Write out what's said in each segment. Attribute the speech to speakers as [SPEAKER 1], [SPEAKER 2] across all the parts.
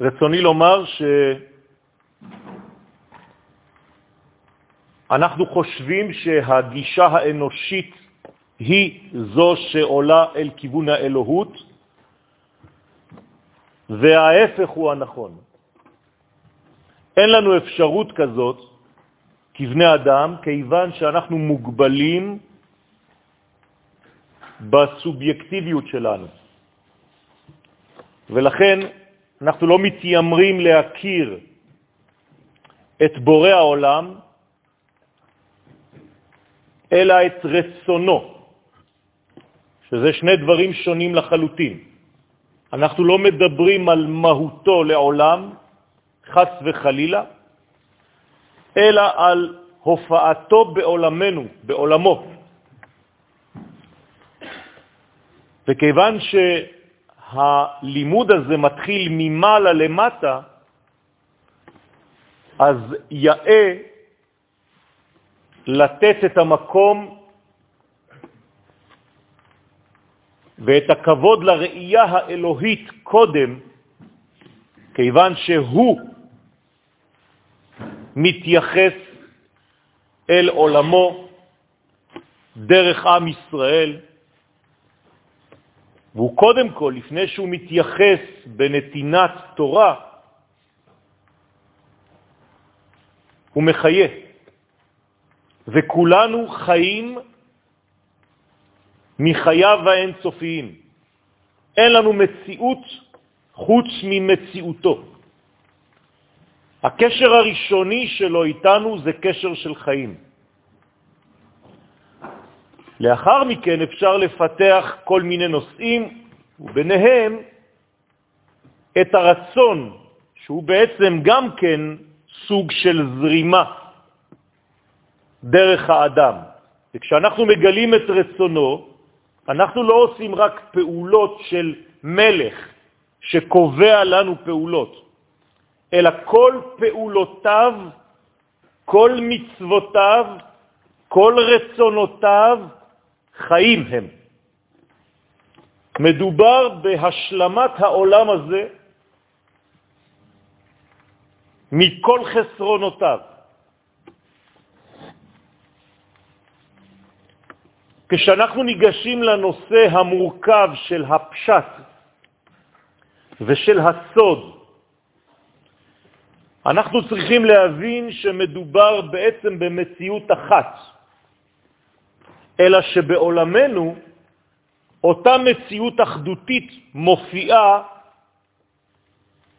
[SPEAKER 1] רצוני לומר שאנחנו חושבים שהגישה האנושית היא זו שעולה אל כיוון האלוהות, וההפך הוא הנכון. אין לנו אפשרות כזאת כבני אדם, כיוון שאנחנו מוגבלים בסובייקטיביות שלנו. ולכן אנחנו לא מתיימרים להכיר את בורא העולם, אלא את רצונו, שזה שני דברים שונים לחלוטין. אנחנו לא מדברים על מהותו לעולם, חס וחלילה, אלא על הופעתו בעולמנו, בעולמו. וכיוון שהלימוד הזה מתחיל ממעלה למטה, אז יאה לתת את המקום ואת הכבוד לראייה האלוהית קודם, כיוון שהוא מתייחס אל עולמו דרך עם ישראל, והוא קודם כל, לפני שהוא מתייחס בנתינת תורה, הוא מחיה. וכולנו חיים מחייו האינסופיים. אין לנו מציאות חוץ ממציאותו. הקשר הראשוני שלו איתנו זה קשר של חיים. לאחר מכן אפשר לפתח כל מיני נושאים, וביניהם את הרצון, שהוא בעצם גם כן סוג של זרימה דרך האדם. וכשאנחנו מגלים את רצונו, אנחנו לא עושים רק פעולות של מלך שקובע לנו פעולות, אלא כל פעולותיו, כל מצוותיו, כל רצונותיו, חיים הם. מדובר בהשלמת העולם הזה מכל חסרונותיו. כשאנחנו ניגשים לנושא המורכב של הפשט ושל הסוד, אנחנו צריכים להבין שמדובר בעצם במציאות אחת, אלא שבעולמנו אותה מציאות אחדותית מופיעה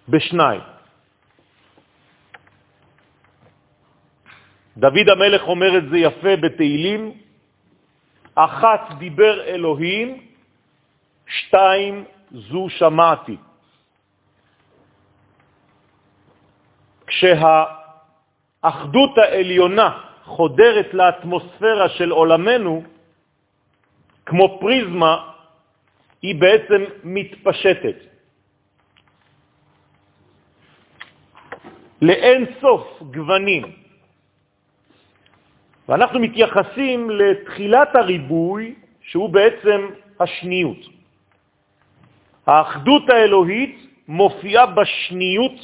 [SPEAKER 1] בשניים. דוד המלך אומר את זה יפה בתהילים, אחת דיבר אלוהים, שתיים זו שמעתי. כשהאחדות העליונה חודרת לאטמוספירה של עולמנו, כמו פריזמה, היא בעצם מתפשטת. לאין סוף גוונים. ואנחנו מתייחסים לתחילת הריבוי, שהוא בעצם השניות. האחדות האלוהית מופיעה בשניות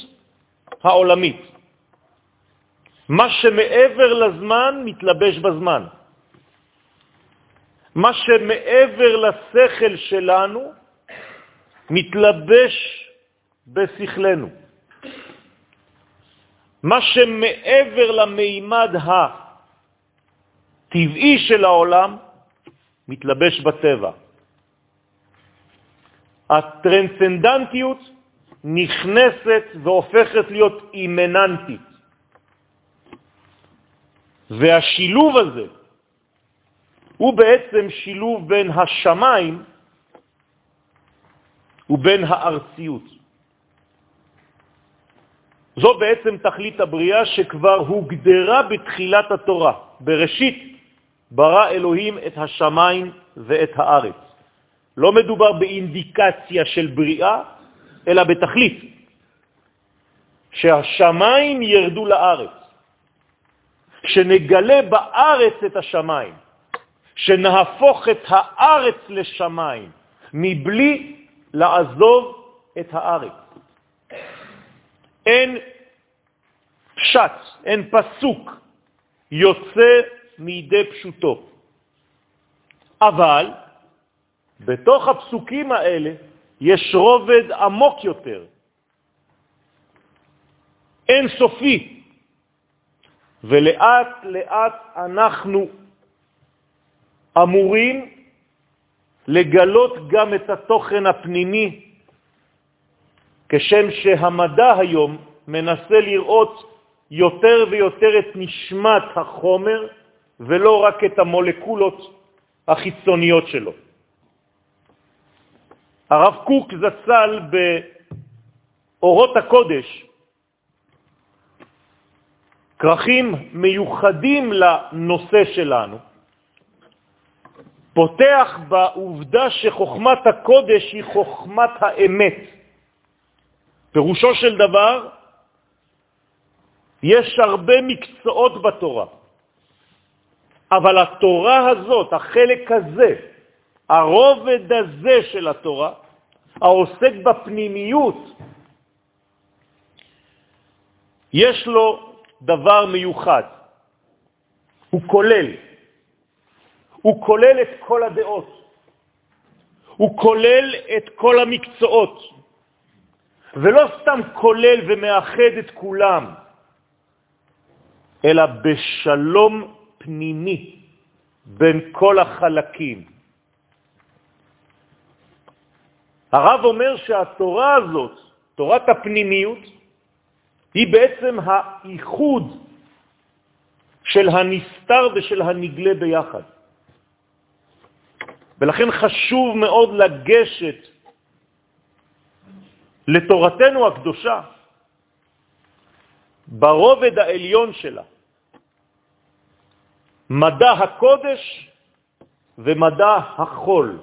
[SPEAKER 1] העולמית. מה שמעבר לזמן מתלבש בזמן. מה שמעבר לשכל שלנו מתלבש בשכלנו. מה שמעבר למימד הטבעי של העולם מתלבש בטבע. הטרנסצנדנטיות נכנסת והופכת להיות אימננטית. והשילוב הזה הוא בעצם שילוב בין השמיים ובין הארציות. זו בעצם תכלית הבריאה שכבר הוגדרה בתחילת התורה. בראשית ברא אלוהים את השמיים ואת הארץ. לא מדובר באינדיקציה של בריאה, אלא בתכלית, שהשמיים ירדו לארץ. שנגלה בארץ את השמיים, שנהפוך את הארץ לשמיים, מבלי לעזוב את הארץ. אין פשט, אין פסוק יוצא מידי פשוטו. אבל בתוך הפסוקים האלה יש רובד עמוק יותר, אין סופי, ולאט לאט אנחנו אמורים לגלות גם את התוכן הפנימי, כשם שהמדע היום מנסה לראות יותר ויותר את נשמת החומר ולא רק את המולקולות החיצוניות שלו. הרב קוק זצ"ל באורות הקודש, כרכים מיוחדים לנושא שלנו, פותח בעובדה שחוכמת הקודש היא חוכמת האמת. פירושו של דבר, יש הרבה מקצועות בתורה, אבל התורה הזאת, החלק הזה, הרובד הזה של התורה, העוסק בפנימיות, יש לו דבר מיוחד, הוא כולל. הוא כולל את כל הדעות, הוא כולל את כל המקצועות, ולא סתם כולל ומאחד את כולם, אלא בשלום פנימי בין כל החלקים. הרב אומר שהתורה הזאת, תורת הפנימיות, היא בעצם האיחוד של הנסתר ושל הנגלה ביחד. ולכן חשוב מאוד לגשת לתורתנו הקדושה ברובד העליון שלה, מדע הקודש ומדע החול,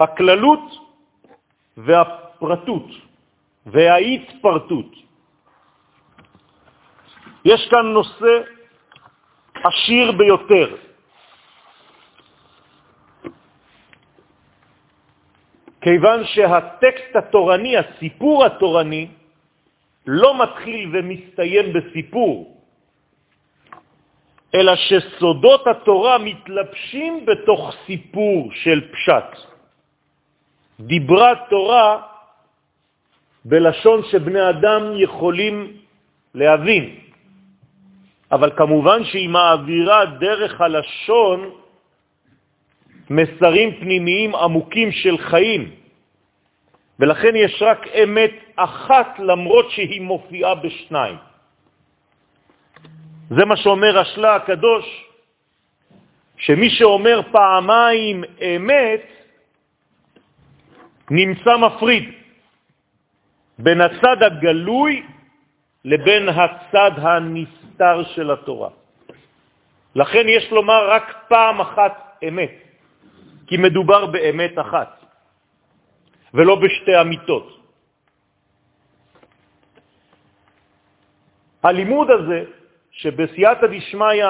[SPEAKER 1] הכללות והפרטות וההתפרטות. יש כאן נושא עשיר ביותר. כיוון שהטקסט התורני, הסיפור התורני, לא מתחיל ומסתיים בסיפור, אלא שסודות התורה מתלבשים בתוך סיפור של פשט. דיברה תורה בלשון שבני אדם יכולים להבין, אבל כמובן שהיא מעבירה דרך הלשון מסרים פנימיים עמוקים של חיים, ולכן יש רק אמת אחת למרות שהיא מופיעה בשניים. זה מה שאומר השלה הקדוש, שמי שאומר פעמיים אמת, נמצא מפריד בין הצד הגלוי לבין הצד הנסתר של התורה. לכן יש לומר רק פעם אחת אמת, כי מדובר באמת אחת. ולא בשתי אמיתות. הלימוד הזה, שבסייעתא דשמיא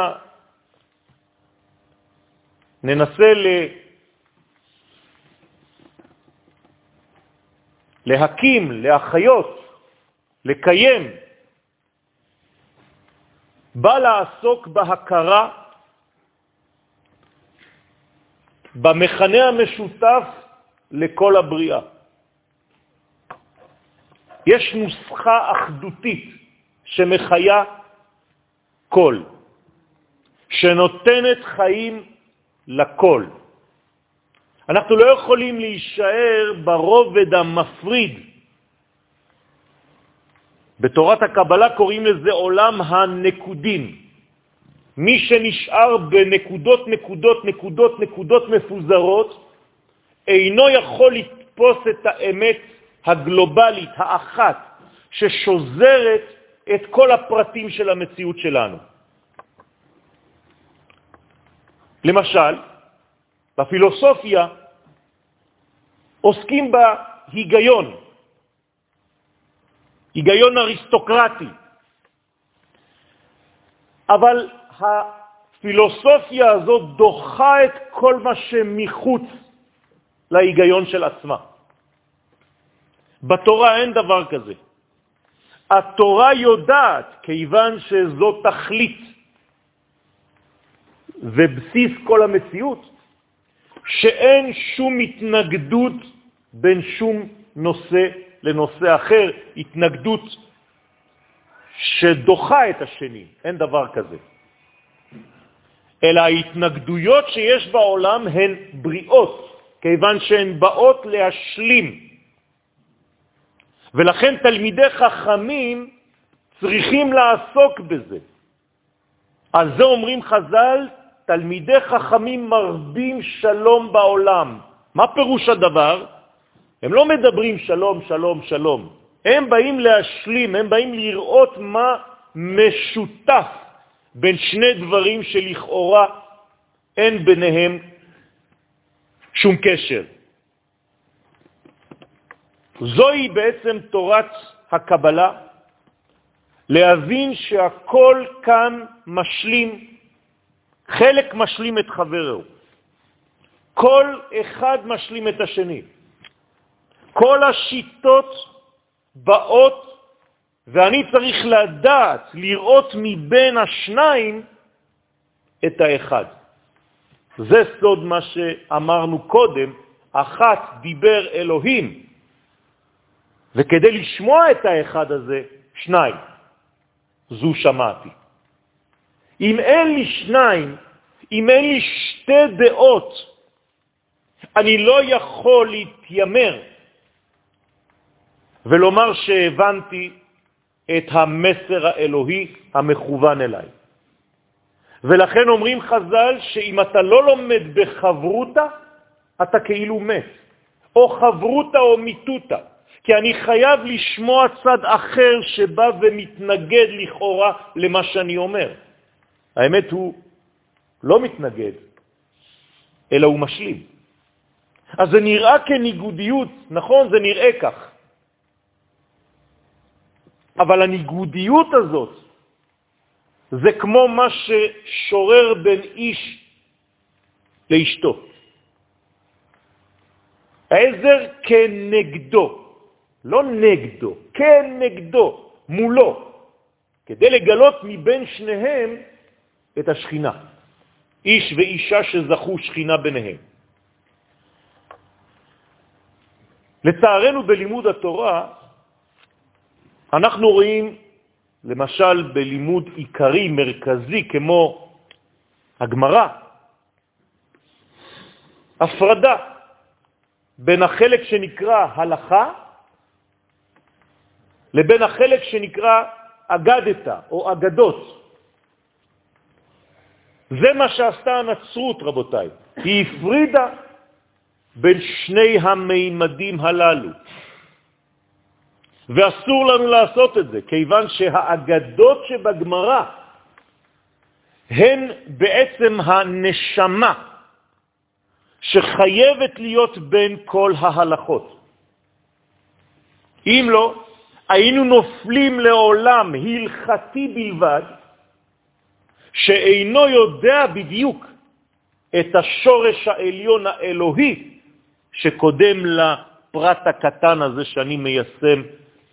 [SPEAKER 1] ננסה ל... להקים, להחיות, לקיים, בא לעסוק בהכרה במכנה המשותף לכל הבריאה. יש נוסחה אחדותית שמחיה כל, שנותנת חיים לכל. אנחנו לא יכולים להישאר ברובד המפריד. בתורת הקבלה קוראים לזה עולם הנקודים. מי שנשאר בנקודות, נקודות, נקודות, נקודות מפוזרות, אינו יכול לתפוס את האמת הגלובלית, האחת, ששוזרת את כל הפרטים של המציאות שלנו. למשל, בפילוסופיה עוסקים בהיגיון, היגיון אריסטוקרטי, אבל הפילוסופיה הזאת דוחה את כל מה שמחוץ להיגיון של עצמה. בתורה אין דבר כזה. התורה יודעת, כיוון שזו תכלית ובסיס כל המציאות, שאין שום התנגדות בין שום נושא לנושא אחר, התנגדות שדוחה את השני, אין דבר כזה. אלא ההתנגדויות שיש בעולם הן בריאות, כיוון שהן באות להשלים. ולכן תלמידי חכמים צריכים לעסוק בזה. על זה אומרים חז"ל, תלמידי חכמים מרבים שלום בעולם. מה פירוש הדבר? הם לא מדברים שלום, שלום, שלום. הם באים להשלים, הם באים לראות מה משותף בין שני דברים שלכאורה אין ביניהם שום קשר. זוהי בעצם תורת הקבלה, להבין שהכל כאן משלים, חלק משלים את חברו. כל אחד משלים את השני. כל השיטות באות, ואני צריך לדעת, לראות מבין השניים את האחד. זה סוד מה שאמרנו קודם, אחת דיבר אלוהים, וכדי לשמוע את האחד הזה, שניים. זו שמעתי. אם אין לי שניים, אם אין לי שתי דעות, אני לא יכול להתיימר ולומר שהבנתי את המסר האלוהי המכוון אליי. ולכן אומרים חז"ל שאם אתה לא לומד בחברותה, אתה כאילו מת, או חברותה או מיתותה, כי אני חייב לשמוע צד אחר שבא ומתנגד לכאורה למה שאני אומר. האמת הוא לא מתנגד, אלא הוא משלים. אז זה נראה כניגודיות, נכון? זה נראה כך. אבל הניגודיות הזאת זה כמו מה ששורר בין איש לאשתו. העזר כנגדו, לא נגדו, כנגדו, מולו, כדי לגלות מבין שניהם את השכינה. איש ואישה שזכו שכינה ביניהם. לצערנו בלימוד התורה אנחנו רואים, למשל בלימוד עיקרי, מרכזי, כמו הגמרא, הפרדה בין החלק שנקרא הלכה לבין החלק שנקרא אגדתה או אגדות. זה מה שעשתה הנצרות, רבותיי. היא הפרידה בין שני המימדים הללו. ואסור לנו לעשות את זה, כיוון שהאגדות שבגמרא הן בעצם הנשמה שחייבת להיות בין כל ההלכות. אם לא, היינו נופלים לעולם הלכתי בלבד, שאינו יודע בדיוק את השורש העליון האלוהי שקודם לפרט הקטן הזה שאני מיישם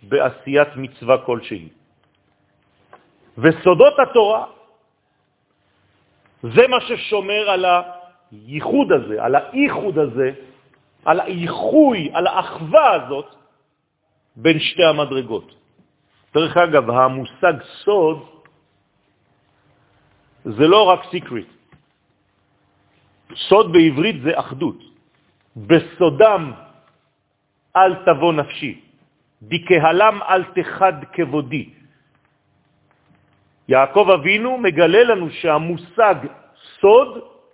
[SPEAKER 1] בעשיית מצווה כלשהי. וסודות התורה זה מה ששומר על הייחוד הזה, על האיחוד הזה, על האיחוי, על האחווה הזאת בין שתי המדרגות. דרך אגב, המושג סוד זה לא רק סיקריט. סוד בעברית זה אחדות. בסודם אל תבוא נפשי. דקהלם אל תחד כבודי. יעקב אבינו מגלה לנו שהמושג סוד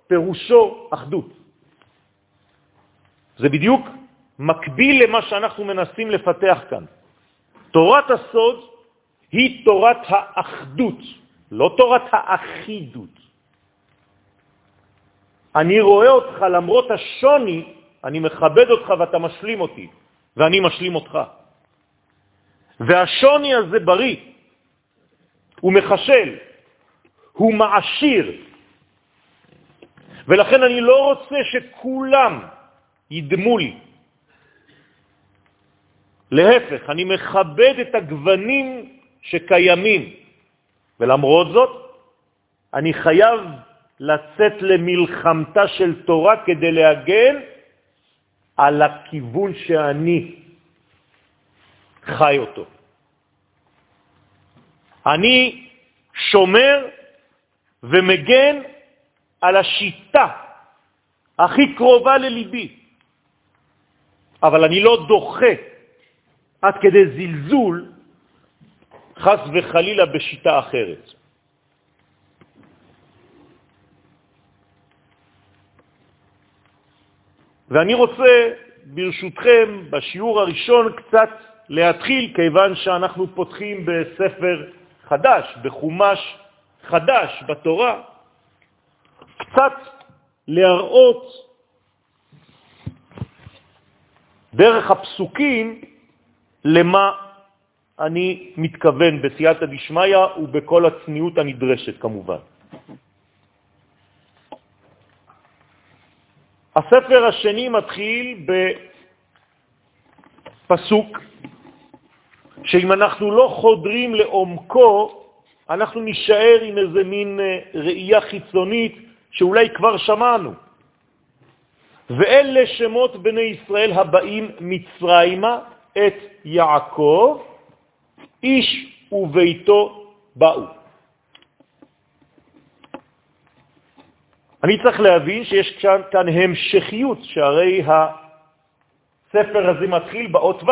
[SPEAKER 1] פירושו אחדות. זה בדיוק מקביל למה שאנחנו מנסים לפתח כאן. תורת הסוד היא תורת האחדות, לא תורת האחידות. אני רואה אותך למרות השוני, אני מכבד אותך ואתה משלים אותי, ואני משלים אותך. והשוני הזה בריא, הוא מחשל, הוא מעשיר. ולכן אני לא רוצה שכולם ידמו לי. להפך, אני מכבד את הגוונים שקיימים, ולמרות זאת, אני חייב לצאת למלחמתה של תורה כדי להגן על הכיוון שאני חי אותו. אני שומר ומגן על השיטה הכי קרובה לליבי, אבל אני לא דוחה עד כדי זלזול חס וחלילה בשיטה אחרת. ואני רוצה, ברשותכם, בשיעור הראשון קצת להתחיל, כיוון שאנחנו פותחים בספר חדש, בחומש חדש בתורה, קצת להראות דרך הפסוקים למה אני מתכוון בסייעתא דשמיא ובכל הצניעות הנדרשת כמובן. הספר השני מתחיל בפסוק שאם אנחנו לא חודרים לעומקו, אנחנו נשאר עם איזה מין אה, ראייה חיצונית שאולי כבר שמענו. ואלה שמות בני ישראל הבאים מצרימה את יעקב, איש וביתו באו. אני צריך להבין שיש כאן, כאן המשכיות, שהרי הספר הזה מתחיל באות ו'.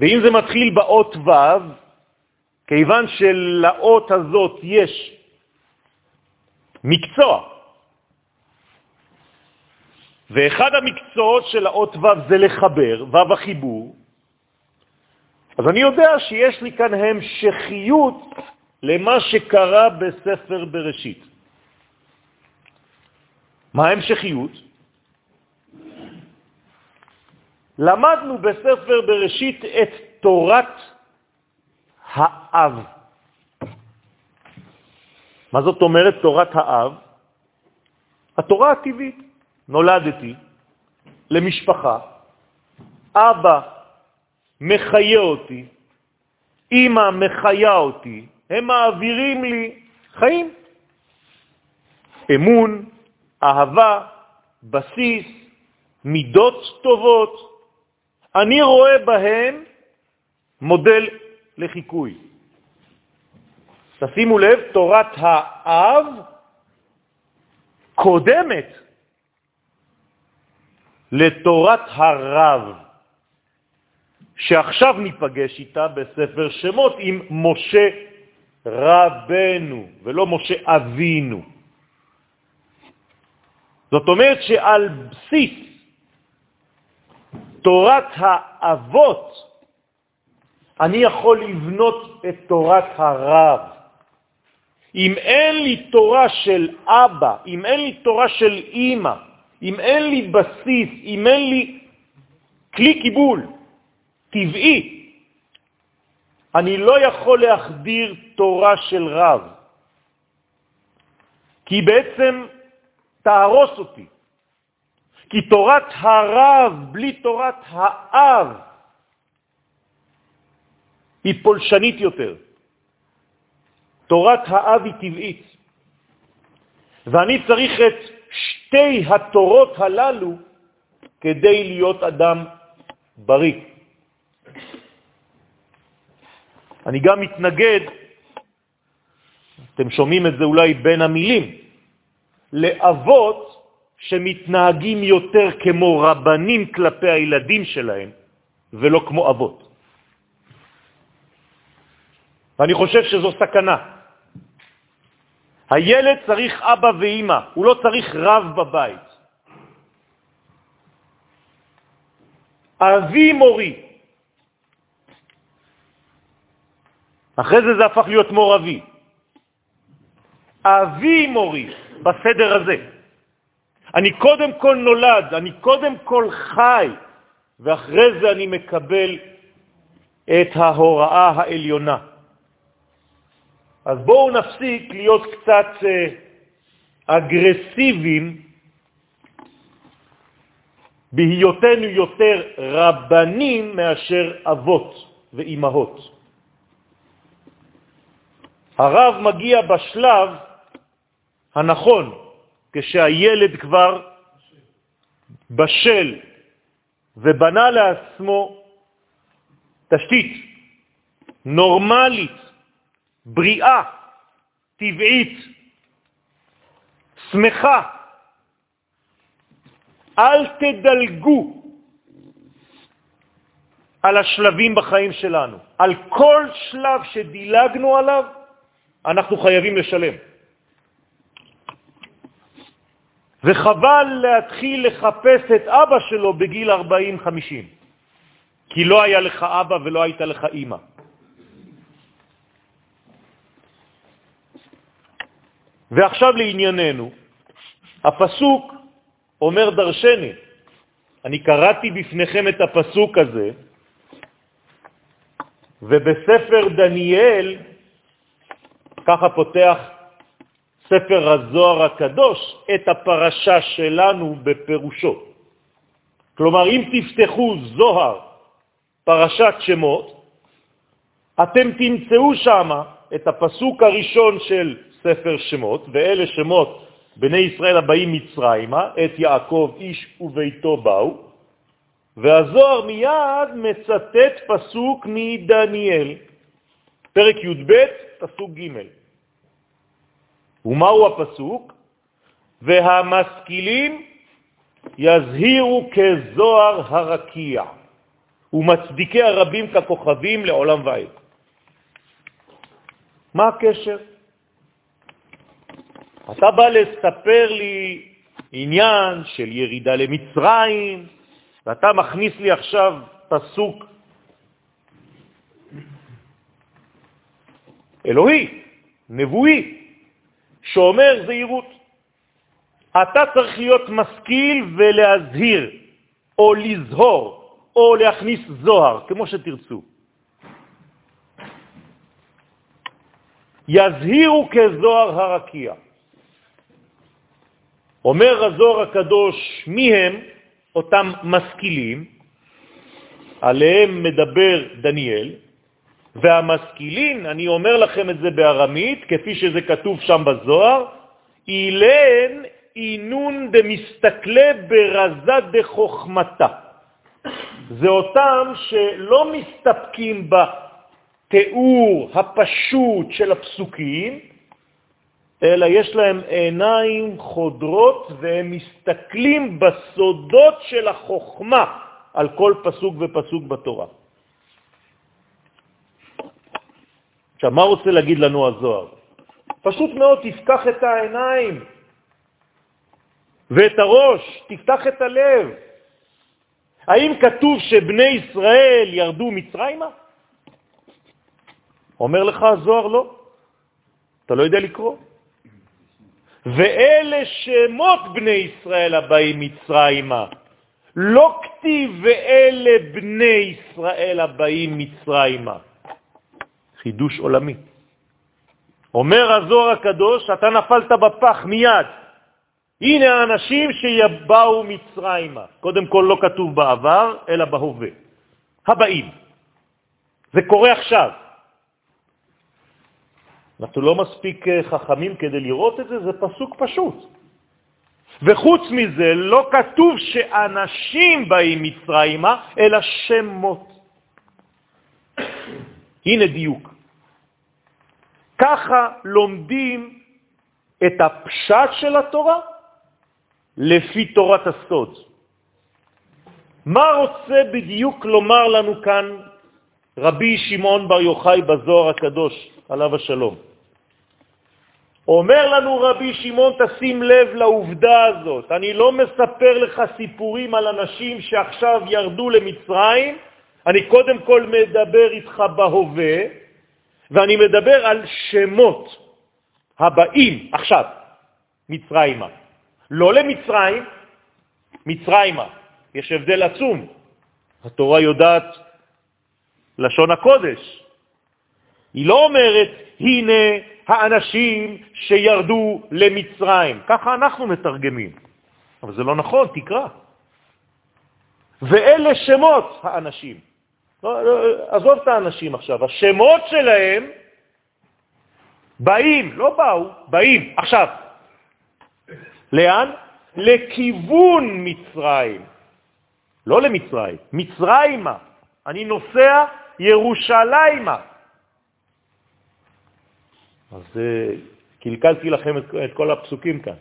[SPEAKER 1] ואם זה מתחיל באות ו', כיוון שלאות הזאת יש מקצוע, ואחד המקצועות של האות ו' זה לחבר, ו' החיבור, אז אני יודע שיש לי כאן המשכיות למה שקרה בספר בראשית. מה ההמשכיות? למדנו בספר בראשית את תורת האב. מה זאת אומרת תורת האב? התורה הטבעית. נולדתי למשפחה, אבא מחיה אותי, אמא מחיה אותי, הם מעבירים לי חיים. אמון, אהבה, בסיס, מידות טובות. אני רואה בהם מודל לחיקוי. תשימו לב, תורת האב קודמת לתורת הרב, שעכשיו ניפגש איתה בספר שמות עם משה רבנו, ולא משה אבינו. זאת אומרת שעל בסיס תורת האבות אני יכול לבנות את תורת הרב. אם אין לי תורה של אבא, אם אין לי תורה של אימא, אם אין לי בסיס, אם אין לי כלי קיבול טבעי, אני לא יכול להחדיר תורה של רב, כי בעצם תהרוס אותי. כי תורת הרב בלי תורת האב היא פולשנית יותר. תורת האב היא טבעית. ואני צריך את שתי התורות הללו כדי להיות אדם בריא. אני גם מתנגד, אתם שומעים את זה אולי בין המילים, לאבות שמתנהגים יותר כמו רבנים כלפי הילדים שלהם ולא כמו אבות. ואני חושב שזו סכנה. הילד צריך אבא ואימא, הוא לא צריך רב בבית. אבי מורי. אחרי זה זה הפך להיות מור אבי. אבי מורי, בסדר הזה. אני קודם כל נולד, אני קודם כל חי, ואחרי זה אני מקבל את ההוראה העליונה. אז בואו נפסיק להיות קצת אה, אגרסיביים בהיותנו יותר רבנים מאשר אבות ואימהות. הרב מגיע בשלב הנכון, כשהילד כבר בשל ובנה לעצמו תשתית נורמלית, בריאה, טבעית, שמחה. אל תדלגו על השלבים בחיים שלנו. על כל שלב שדילגנו עליו, אנחנו חייבים לשלם. וחבל להתחיל לחפש את אבא שלו בגיל 40-50, כי לא היה לך אבא ולא הייתה לך אימא. ועכשיו לענייננו, הפסוק אומר דרשני. אני קראתי בפניכם את הפסוק הזה, ובספר דניאל, ככה פותח ספר הזוהר הקדוש את הפרשה שלנו בפירושו. כלומר, אם תפתחו זוהר, פרשת שמות, אתם תמצאו שם את הפסוק הראשון של ספר שמות, ואלה שמות בני ישראל הבאים מצרימה, את יעקב איש וביתו באו, והזוהר מיד מצטט פסוק מדניאל, פרק י"ב, פסוק ג'. ומהו הפסוק? והמשכילים יזהירו כזוהר הרקיע, ומצדיקי הרבים ככוכבים לעולם ועד. מה הקשר? אתה בא לספר לי עניין של ירידה למצרים, ואתה מכניס לי עכשיו פסוק אלוהי, נבואי, שאומר זהירות. אתה צריך להיות משכיל ולהזהיר, או לזהור, או להכניס זוהר, כמו שתרצו. יזהירו כזוהר הרקיע. אומר הזוהר הקדוש, מי הם אותם משכילים? עליהם מדבר דניאל, והמשכילים, אני אומר לכם את זה בארמית, כפי שזה כתוב שם בזוהר, אילן אינון דמסתכלה ברזה דחוכמתה. זה אותם שלא מסתפקים בתיאור הפשוט של הפסוקים, אלא יש להם עיניים חודרות והם מסתכלים בסודות של החוכמה על כל פסוק ופסוק בתורה. עכשיו, מה רוצה להגיד לנו הזוהר? פשוט מאוד, תפתח את העיניים ואת הראש, תפתח את הלב. האם כתוב שבני ישראל ירדו מצרימה? אומר לך הזוהר לא. אתה לא יודע לקרוא. ואלה שמות בני ישראל הבאים מצרימה. לא כתיב ואלה בני ישראל הבאים מצרימה. חידוש עולמי. אומר הזוהר הקדוש, אתה נפלת בפח מיד. הנה האנשים שיבאו מצרימה. קודם כל לא כתוב בעבר, אלא בהווה. הבאים. זה קורה עכשיו. אנחנו לא מספיק אה, חכמים כדי לראות את זה, זה פסוק פשוט. וחוץ מזה, לא כתוב שאנשים באים מצרימה, אלא שמות. הנה דיוק. ככה לומדים את הפשט של התורה לפי תורת הסוד. מה רוצה בדיוק לומר לנו כאן רבי שמעון בר יוחאי בזוהר הקדוש, עליו השלום? אומר לנו רבי שמעון, תשים לב לעובדה הזאת. אני לא מספר לך סיפורים על אנשים שעכשיו ירדו למצרים, אני קודם כל מדבר איתך בהווה, ואני מדבר על שמות הבאים עכשיו, מצרימה. לא למצרים, מצרימה. יש הבדל עצום. התורה יודעת לשון הקודש. היא לא אומרת, הנה האנשים שירדו למצרים. ככה אנחנו מתרגמים. אבל זה לא נכון, תקרא. ואלה שמות האנשים. לא, לא, עזוב את האנשים עכשיו, השמות שלהם באים, לא באו, באים. עכשיו, לאן? לכיוון מצרים. לא למצרים, מצרימה. אני נוסע ירושלימה. אז אה, קלקלתי לכם את, את כל הפסוקים כאן.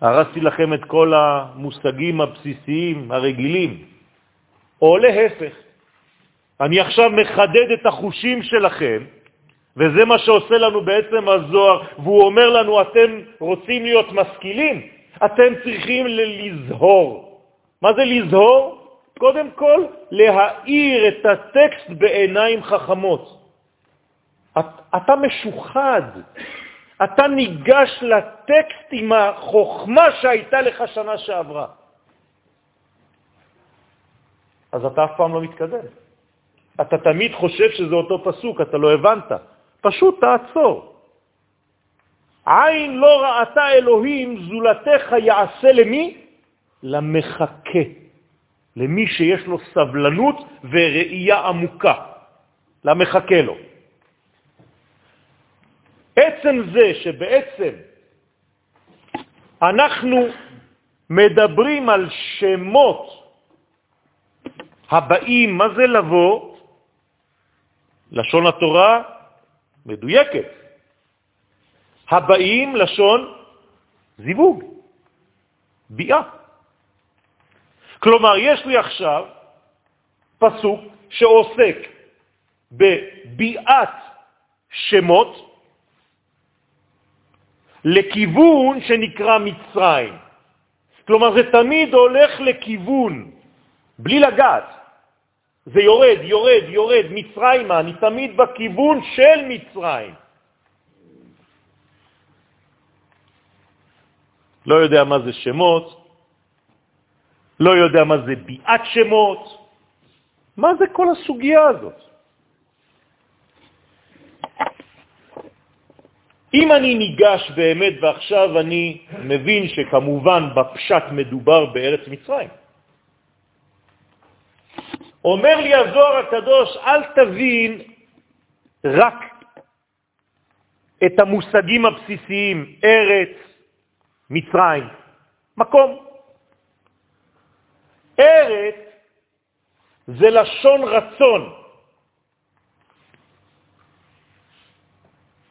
[SPEAKER 1] הרסתי לכם את כל המושגים הבסיסיים, הרגילים. או להפך, אני עכשיו מחדד את החושים שלכם, וזה מה שעושה לנו בעצם הזוהר, והוא אומר לנו, אתם רוצים להיות משכילים, אתם צריכים לזהור. מה זה לזהור? קודם כל, להאיר את הטקסט בעיניים חכמות. אתה משוחד, אתה ניגש לטקסט עם החוכמה שהייתה לך שנה שעברה. אז אתה אף פעם לא מתקדם. אתה תמיד חושב שזה אותו פסוק, אתה לא הבנת. פשוט תעצור. עין לא ראתה אלוהים, זולתך יעשה למי? למחכה, למי שיש לו סבלנות וראייה עמוקה, למחכה לו. עצם זה שבעצם אנחנו מדברים על שמות הבאים, מה זה לבוא? לשון התורה מדויקת. הבאים, לשון זיווג, ביאה. כלומר, יש לי עכשיו פסוק שעוסק בביאת שמות לכיוון שנקרא מצרים. כלומר, זה תמיד הולך לכיוון, בלי לגעת. זה יורד, יורד, יורד, מצרימה, אני תמיד בכיוון של מצרים. לא יודע מה זה שמות, לא יודע מה זה ביאת שמות, מה זה כל הסוגיה הזאת? אם אני ניגש באמת ועכשיו אני מבין שכמובן בפשט מדובר בארץ מצרים, אומר לי הזוהר הקדוש, אל תבין רק את המושגים הבסיסיים, ארץ, מצרים, מקום. ארץ זה לשון רצון.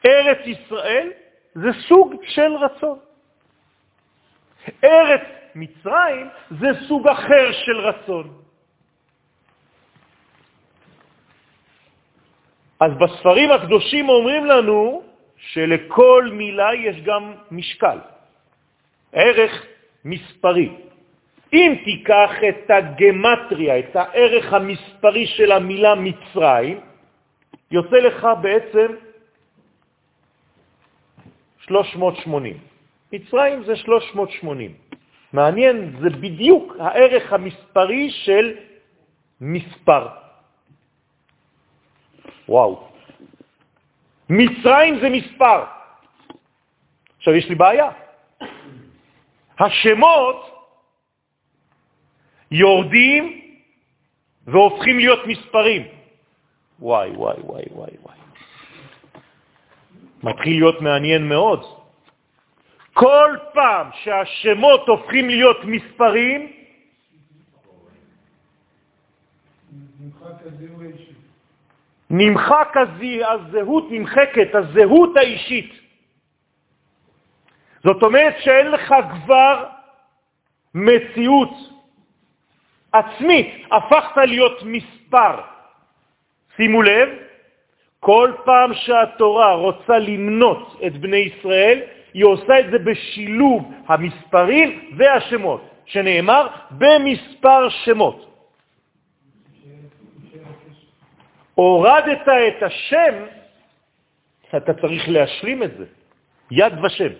[SPEAKER 1] ארץ ישראל זה סוג של רצון. ארץ מצרים זה סוג אחר של רצון. אז בספרים הקדושים אומרים לנו שלכל מילה יש גם משקל, ערך מספרי. אם תיקח את הגמטריה, את הערך המספרי של המילה מצרים, יוצא לך בעצם 380. מצרים זה 380. מעניין, זה בדיוק הערך המספרי של מספר. וואו. מצרים זה מספר. עכשיו, יש לי בעיה. השמות יורדים והופכים להיות מספרים. וואי, וואי, וואי, וואי, וואי. מתחיל להיות מעניין מאוד. כל פעם שהשמות הופכים להיות מספרים, נמחק הזהות, נמחקת הזהות האישית. זאת אומרת שאין לך כבר מציאות עצמית, הפכת להיות מספר. שימו לב, כל פעם שהתורה רוצה למנות את בני ישראל, היא עושה את זה בשילוב המספרים והשמות, שנאמר במספר שמות. הורדת את השם, אתה צריך להשלים את זה, יד ושם.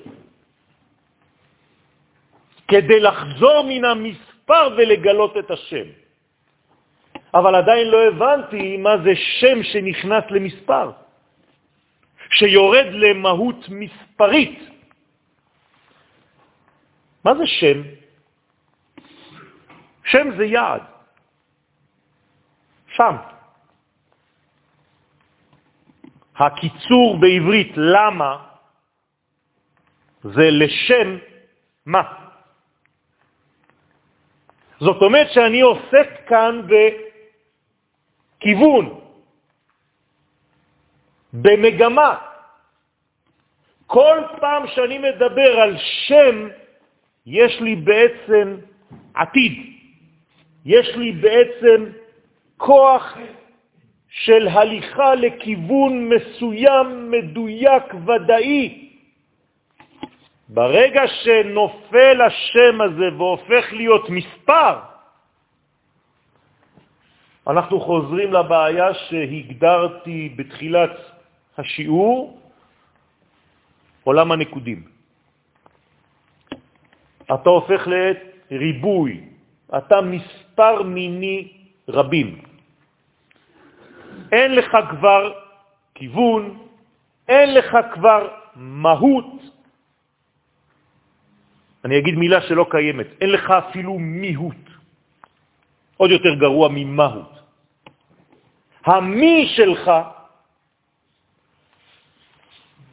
[SPEAKER 1] כדי לחזור מן המספר ולגלות את השם. אבל עדיין לא הבנתי מה זה שם שנכנס למספר, שיורד למהות מספרית. מה זה שם? שם זה יעד. שם. הקיצור בעברית למה זה לשם מה. זאת אומרת שאני עוסק כאן בכיוון, במגמה. כל פעם שאני מדבר על שם, יש לי בעצם עתיד, יש לי בעצם כוח של הליכה לכיוון מסוים, מדויק, ודאי. ברגע שנופל השם הזה והופך להיות מספר, אנחנו חוזרים לבעיה שהגדרתי בתחילת השיעור, עולם הנקודים. אתה הופך לריבוי, אתה מספר מיני רבים. אין לך כבר כיוון, אין לך כבר מהות. אני אגיד מילה שלא קיימת, אין לך אפילו מיהות. עוד יותר גרוע ממהות. המי שלך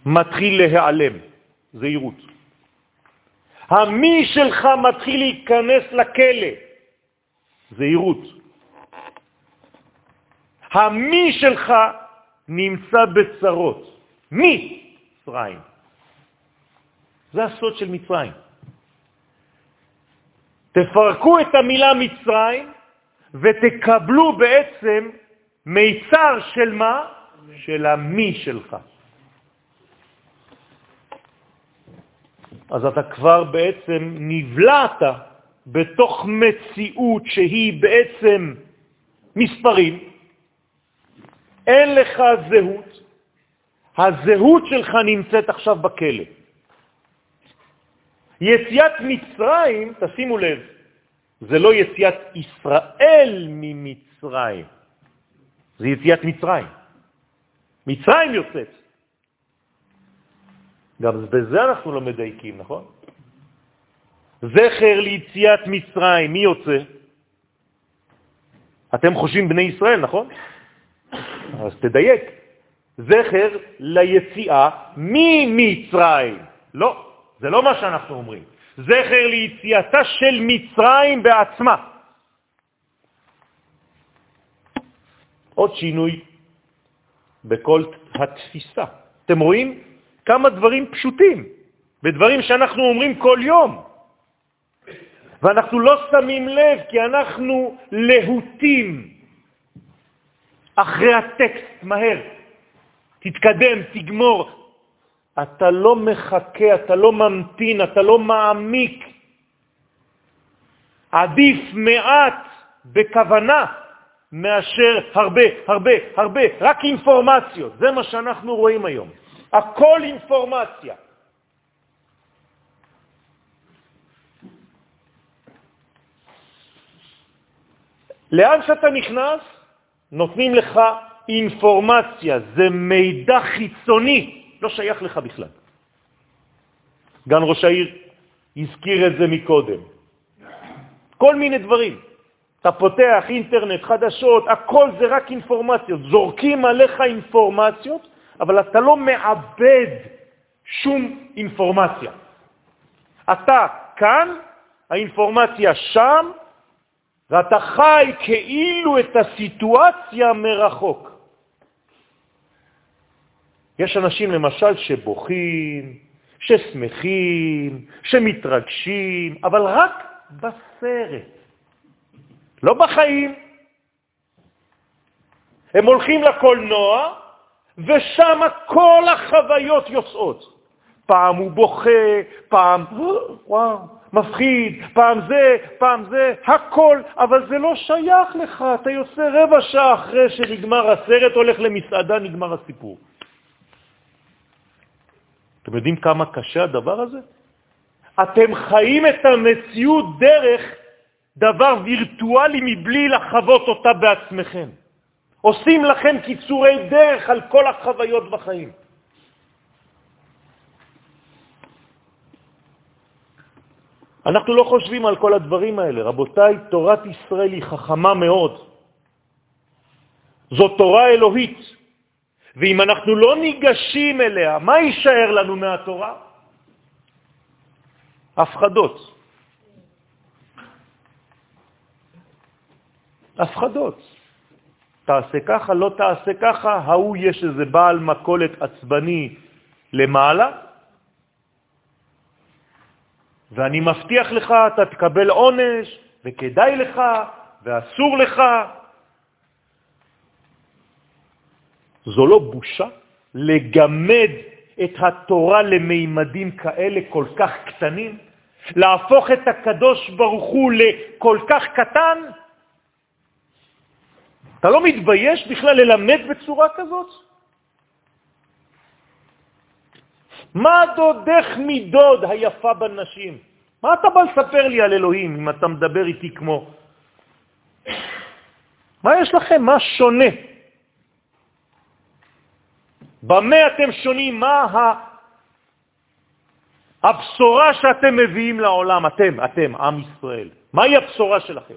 [SPEAKER 1] מתחיל להיעלם, זהירות. המי שלך מתחיל להיכנס לכלא, זהירות. המי שלך נמצא בצרות. מי? מצרים. זה הסוד של מצרים. תפרקו את המילה מצרים ותקבלו בעצם מיצר של מה? של המי שלך. אז אתה כבר בעצם נבלעת בתוך מציאות שהיא בעצם מספרים, אין לך זהות, הזהות שלך נמצאת עכשיו בכלא. יציאת מצרים, תשימו לב, זה לא יציאת ישראל ממצרים, זה יציאת מצרים. מצרים יוצאת. גם בזה אנחנו לא מדייקים, נכון? זכר ליציאת מצרים, מי יוצא? אתם חושבים בני ישראל, נכון? אז תדייק. זכר ליציאה ממצרים. לא, זה לא מה שאנחנו אומרים. זכר ליציאתה של מצרים בעצמה. עוד שינוי בכל התפיסה. אתם רואים? כמה דברים פשוטים, בדברים שאנחנו אומרים כל יום. ואנחנו לא שמים לב כי אנחנו להוטים אחרי הטקסט מהר. תתקדם, תגמור. אתה לא מחכה, אתה לא ממתין, אתה לא מעמיק. עדיף מעט בכוונה מאשר הרבה, הרבה, הרבה, רק אינפורמציות. זה מה שאנחנו רואים היום. הכל אינפורמציה. לאן שאתה נכנס, נותנים לך אינפורמציה, זה מידע חיצוני, לא שייך לך בכלל. גן ראש העיר הזכיר את זה מקודם. כל מיני דברים. אתה פותח אינטרנט, חדשות, הכל זה רק אינפורמציות. זורקים עליך אינפורמציות אבל אתה לא מאבד שום אינפורמציה. אתה כאן, האינפורמציה שם, ואתה חי כאילו את הסיטואציה מרחוק. יש אנשים למשל שבוכים, ששמחים, שמתרגשים, אבל רק בסרט, לא בחיים. הם הולכים לקולנוע ושם כל החוויות יוצאות. פעם הוא בוכה, פעם, וואו, מפחיד, פעם זה, פעם זה, הכל, אבל זה לא שייך לך, אתה יוצא רבע שעה אחרי שנגמר הסרט, הולך למסעדה, נגמר הסיפור. אתם יודעים כמה קשה הדבר הזה? אתם חיים את המציאות דרך דבר וירטואלי מבלי לחוות אותה בעצמכם. עושים לכם קיצורי דרך על כל החוויות בחיים. אנחנו לא חושבים על כל הדברים האלה. רבותיי, תורת ישראל היא חכמה מאוד. זו תורה אלוהית, ואם אנחנו לא ניגשים אליה, מה יישאר לנו מהתורה? הפחדות. הפחדות. תעשה ככה, לא תעשה ככה, ההוא יש איזה בעל מקולת עצבני למעלה, ואני מבטיח לך, אתה תקבל עונש, וכדאי לך, ואסור לך. זו לא בושה לגמד את התורה למימדים כאלה כל כך קטנים? להפוך את הקדוש ברוך הוא לכל כך קטן? אתה לא מתבייש בכלל ללמד בצורה כזאת? מה דודך מדוד היפה בנשים? מה אתה בא לספר לי על אלוהים אם אתה מדבר איתי כמו... מה יש לכם? מה שונה? במה אתם שונים? מה הבשורה שאתם מביאים לעולם, אתם, אתם, עם ישראל? מהי הבשורה שלכם?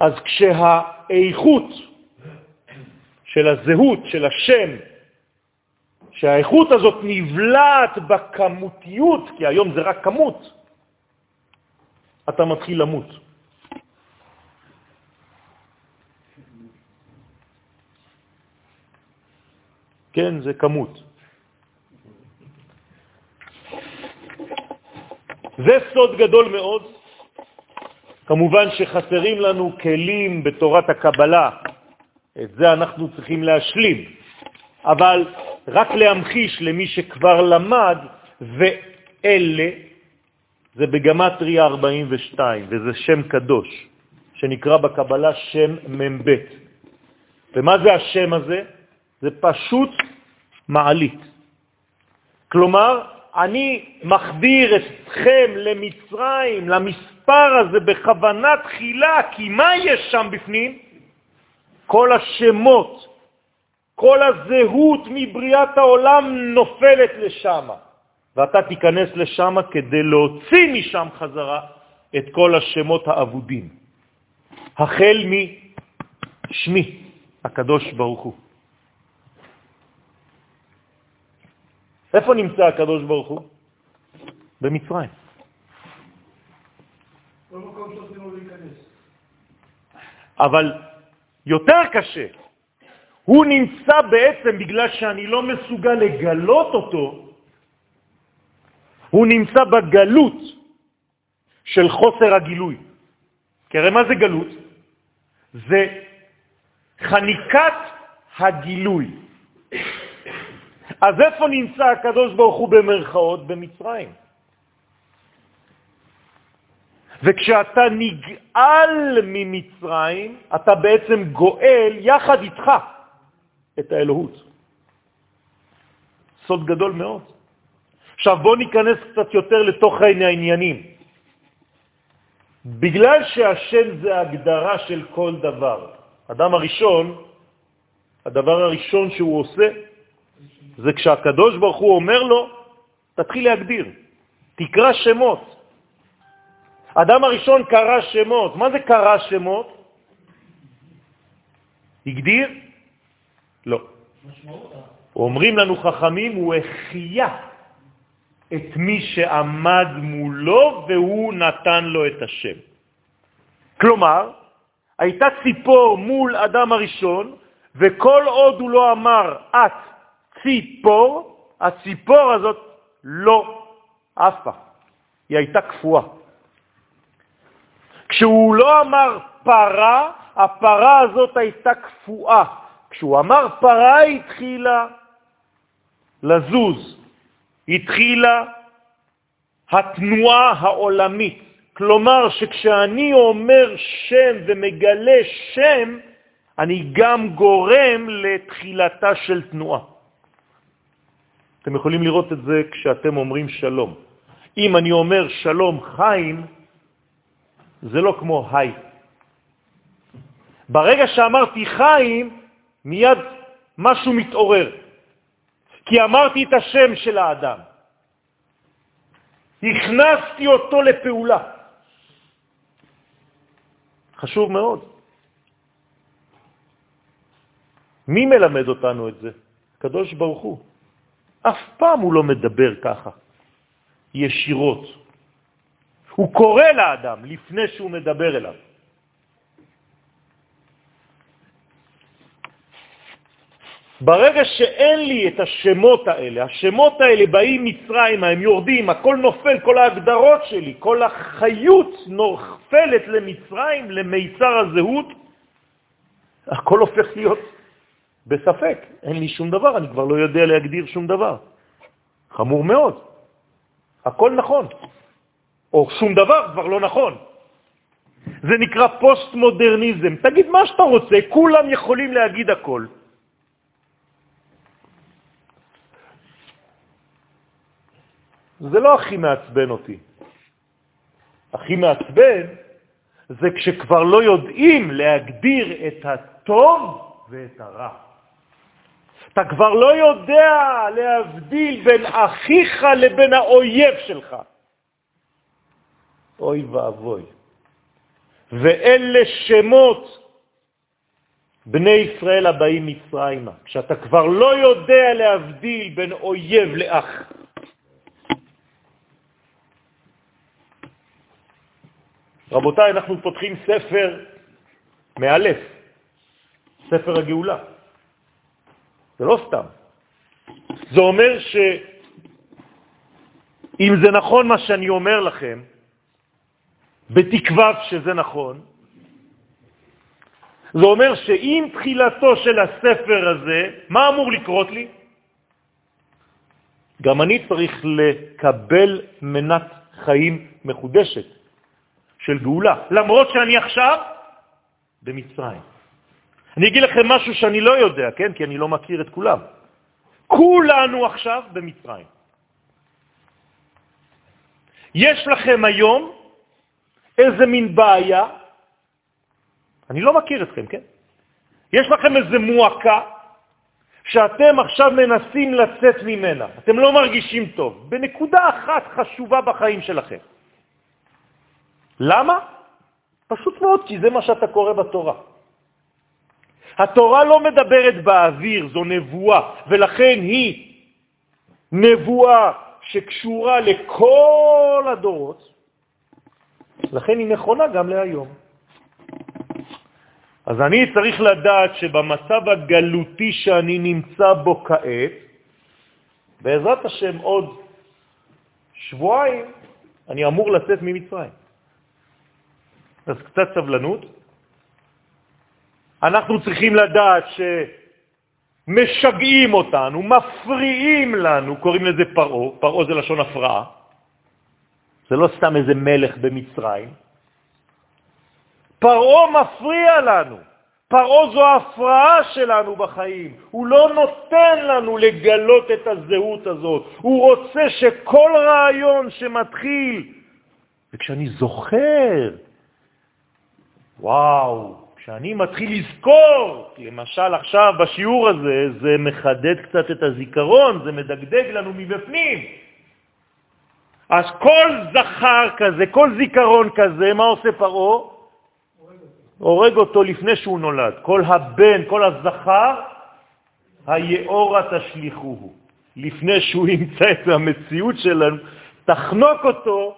[SPEAKER 1] אז כשהאיכות של הזהות, של השם, שהאיכות הזאת נבלעת בכמותיות, כי היום זה רק כמות, אתה מתחיל למות. כן, זה כמות. זה סוד גדול מאוד. כמובן שחסרים לנו כלים בתורת הקבלה, את זה אנחנו צריכים להשלים, אבל רק להמחיש למי שכבר למד, ואלה, זה בגמטריה 42, וזה שם קדוש, שנקרא בקבלה שם מ"ב. ומה זה השם הזה? זה פשוט מעלית. כלומר, אני מחדיר אתכם למצרים, למספר הזה בכוונה תחילה, כי מה יש שם בפנים? כל השמות, כל הזהות מבריאת העולם נופלת לשם, ואתה תיכנס לשם כדי להוציא משם חזרה את כל השמות האבודים, החל משמי, הקדוש ברוך הוא. איפה נמצא הקדוש ברוך הוא? במצרים. אבל יותר קשה, הוא נמצא בעצם בגלל שאני לא מסוגל לגלות אותו, הוא נמצא בגלות של חוסר הגילוי. כי הרי מה זה גלות? זה חניקת הגילוי. אז איפה נמצא הקדוש ברוך הוא במרכאות? במצרים. וכשאתה נגאל ממצרים, אתה בעצם גואל יחד איתך את האלוהות. סוד גדול מאוד. עכשיו בוא ניכנס קצת יותר לתוך העניינים. בגלל שהשם זה הגדרה של כל דבר, אדם הראשון, הדבר הראשון שהוא עושה, זה כשהקדוש ברוך הוא אומר לו, תתחיל להגדיר, תקרא שמות. אדם הראשון קרא שמות. מה זה קרא שמות? הגדיר? לא. אומרים לנו חכמים, הוא הכייה את מי שעמד מולו והוא נתן לו את השם. כלומר, הייתה ציפור מול אדם הראשון, וכל עוד הוא לא אמר את ציפור, הציפור הזאת לא עפה, היא הייתה קפואה. כשהוא לא אמר פרה, הפרה הזאת הייתה קפואה. כשהוא אמר פרה, היא התחילה לזוז, התחילה התנועה העולמית. כלומר שכשאני אומר שם ומגלה שם, אני גם גורם לתחילתה של תנועה. אתם יכולים לראות את זה כשאתם אומרים שלום. אם אני אומר שלום חיים, זה לא כמו היי. ברגע שאמרתי חיים, מיד משהו מתעורר. כי אמרתי את השם של האדם. הכנסתי אותו לפעולה. חשוב מאוד. מי מלמד אותנו את זה? קדוש ברוך הוא. אף פעם הוא לא מדבר ככה, ישירות. הוא קורא לאדם לפני שהוא מדבר אליו. ברגע שאין לי את השמות האלה, השמות האלה באים מצרים, הם יורדים, הכל נופל, כל ההגדרות שלי, כל החיות נופלת למצרים, למיצר הזהות, הכל הופך להיות בספק. אין לי שום דבר, אני כבר לא יודע להגדיר שום דבר. חמור מאוד. הכל נכון. או שום דבר כבר לא נכון. זה נקרא פוסט-מודרניזם. תגיד מה שאתה רוצה, כולם יכולים להגיד הכל. זה לא הכי מעצבן אותי. הכי מעצבן זה כשכבר לא יודעים להגדיר את הטוב ואת הרע. אתה כבר לא יודע להבדיל בין אחיך לבין האויב שלך. אוי ואבוי. ואלה שמות בני ישראל הבאים מצרימה. כשאתה כבר לא יודע להבדיל בין אויב לאח. רבותיי, אנחנו פותחים ספר מאלף, ספר הגאולה. זה לא סתם. זה אומר שאם זה נכון מה שאני אומר לכם, בתקווה שזה נכון, זה אומר שעם תחילתו של הספר הזה, מה אמור לקרות לי? גם אני צריך לקבל מנת חיים מחודשת של גאולה, למרות שאני עכשיו במצרים. אני אגיד לכם משהו שאני לא יודע, כן? כי אני לא מכיר את כולם. כולנו עכשיו במצרים. יש לכם היום איזה מין בעיה, אני לא מכיר אתכם, כן? יש לכם איזה מועקה שאתם עכשיו מנסים לצאת ממנה, אתם לא מרגישים טוב, בנקודה אחת חשובה בחיים שלכם. למה? פשוט מאוד, כי זה מה שאתה קורא בתורה. התורה לא מדברת באוויר, זו נבואה, ולכן היא נבואה שקשורה לכל הדורות, לכן היא נכונה גם להיום. אז אני צריך לדעת שבמצב הגלותי שאני נמצא בו כעת, בעזרת השם עוד שבועיים אני אמור לצאת ממצרים. אז קצת סבלנות, אנחנו צריכים לדעת שמשגעים אותנו, מפריעים לנו, קוראים לזה פרעה, פרעה זה לשון הפרעה, זה לא סתם איזה מלך במצרים. פרעה מפריע לנו, פרעה זו ההפרעה שלנו בחיים, הוא לא נותן לנו לגלות את הזהות הזאת, הוא רוצה שכל רעיון שמתחיל, וכשאני זוכר, וואו, כשאני מתחיל לזכור, למשל עכשיו בשיעור הזה, זה מחדד קצת את הזיכרון, זה מדגדג לנו מבפנים. אז כל זכר כזה, כל זיכרון כזה, מה עושה פרעה? הורג אותו לפני שהוא נולד. כל הבן, כל הזכר, היאורה תשליחוהו. לפני שהוא ימצא את המציאות שלנו, תחנוק אותו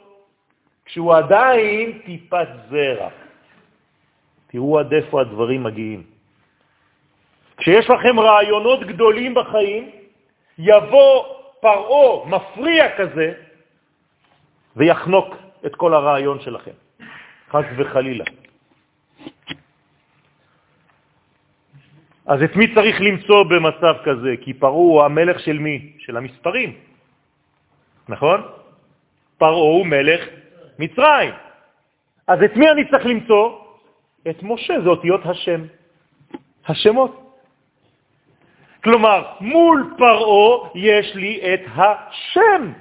[SPEAKER 1] כשהוא עדיין טיפת זרע. תראו עד איפה הדברים מגיעים. כשיש לכם רעיונות גדולים בחיים, יבוא פרעה מפריע כזה ויחנוק את כל הרעיון שלכם, חס וחלילה. אז את מי צריך למצוא במצב כזה? כי פרעה הוא המלך של מי? של המספרים, נכון? פרעה הוא מלך מצרים. אז את מי אני צריך למצוא? את משה, זה אותיות השם, השמות. כלומר, מול פרעה יש לי את השם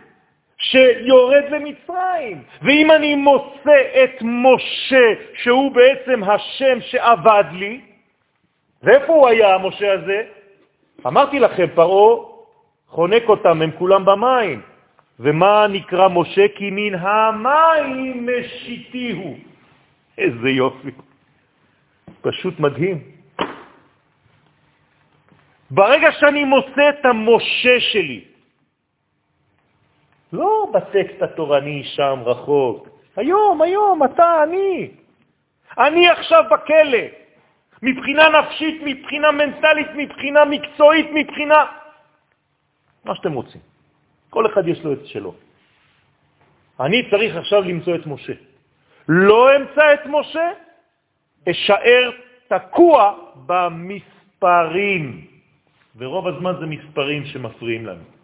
[SPEAKER 1] שיורד למצרים. ואם אני מוצא את משה, שהוא בעצם השם שעבד לי, ואיפה הוא היה, המשה הזה? אמרתי לכם, פרעה חונק אותם, הם כולם במים. ומה נקרא משה? כי מן המים משיתיהו. איזה יופי. פשוט מדהים. ברגע שאני מוצא את המשה שלי, לא בטקסט התורני שם רחוק, היום, היום, אתה, אני. אני עכשיו בכלא, מבחינה נפשית, מבחינה מנטלית, מבחינה מקצועית, מבחינה... מה שאתם רוצים. כל אחד יש לו את שלו. אני צריך עכשיו למצוא את משה. לא אמצא את משה, אשאר תקוע במספרים. ורוב הזמן זה מספרים שמפריעים לנו.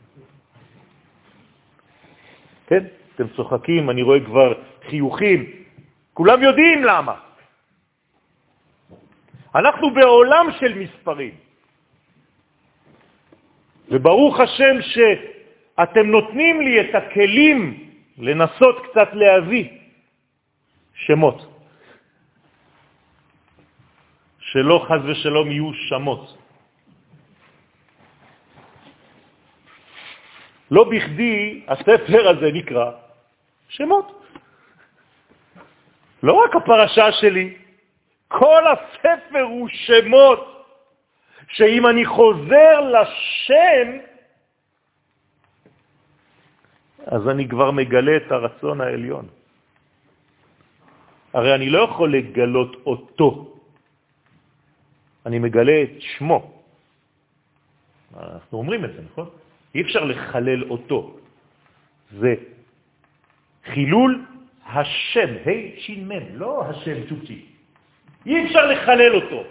[SPEAKER 1] כן? אתם צוחקים, אני רואה כבר חיוכים. כולם יודעים למה. אנחנו בעולם של מספרים. וברוך השם שאתם נותנים לי את הכלים לנסות קצת להביא שמות, שלא חז ושלום יהיו שמות. לא בכדי הספר הזה נקרא שמות. לא רק הפרשה שלי, כל הספר הוא שמות, שאם אני חוזר לשם, אז אני כבר מגלה את הרצון העליון. הרי אני לא יכול לגלות אותו, אני מגלה את שמו. אנחנו אומרים את זה, נכון? אי אפשר לחלל אותו. זה חילול השם, ה' שין מ', לא השם צ'ופצ'י. אי אפשר לחלל אותו.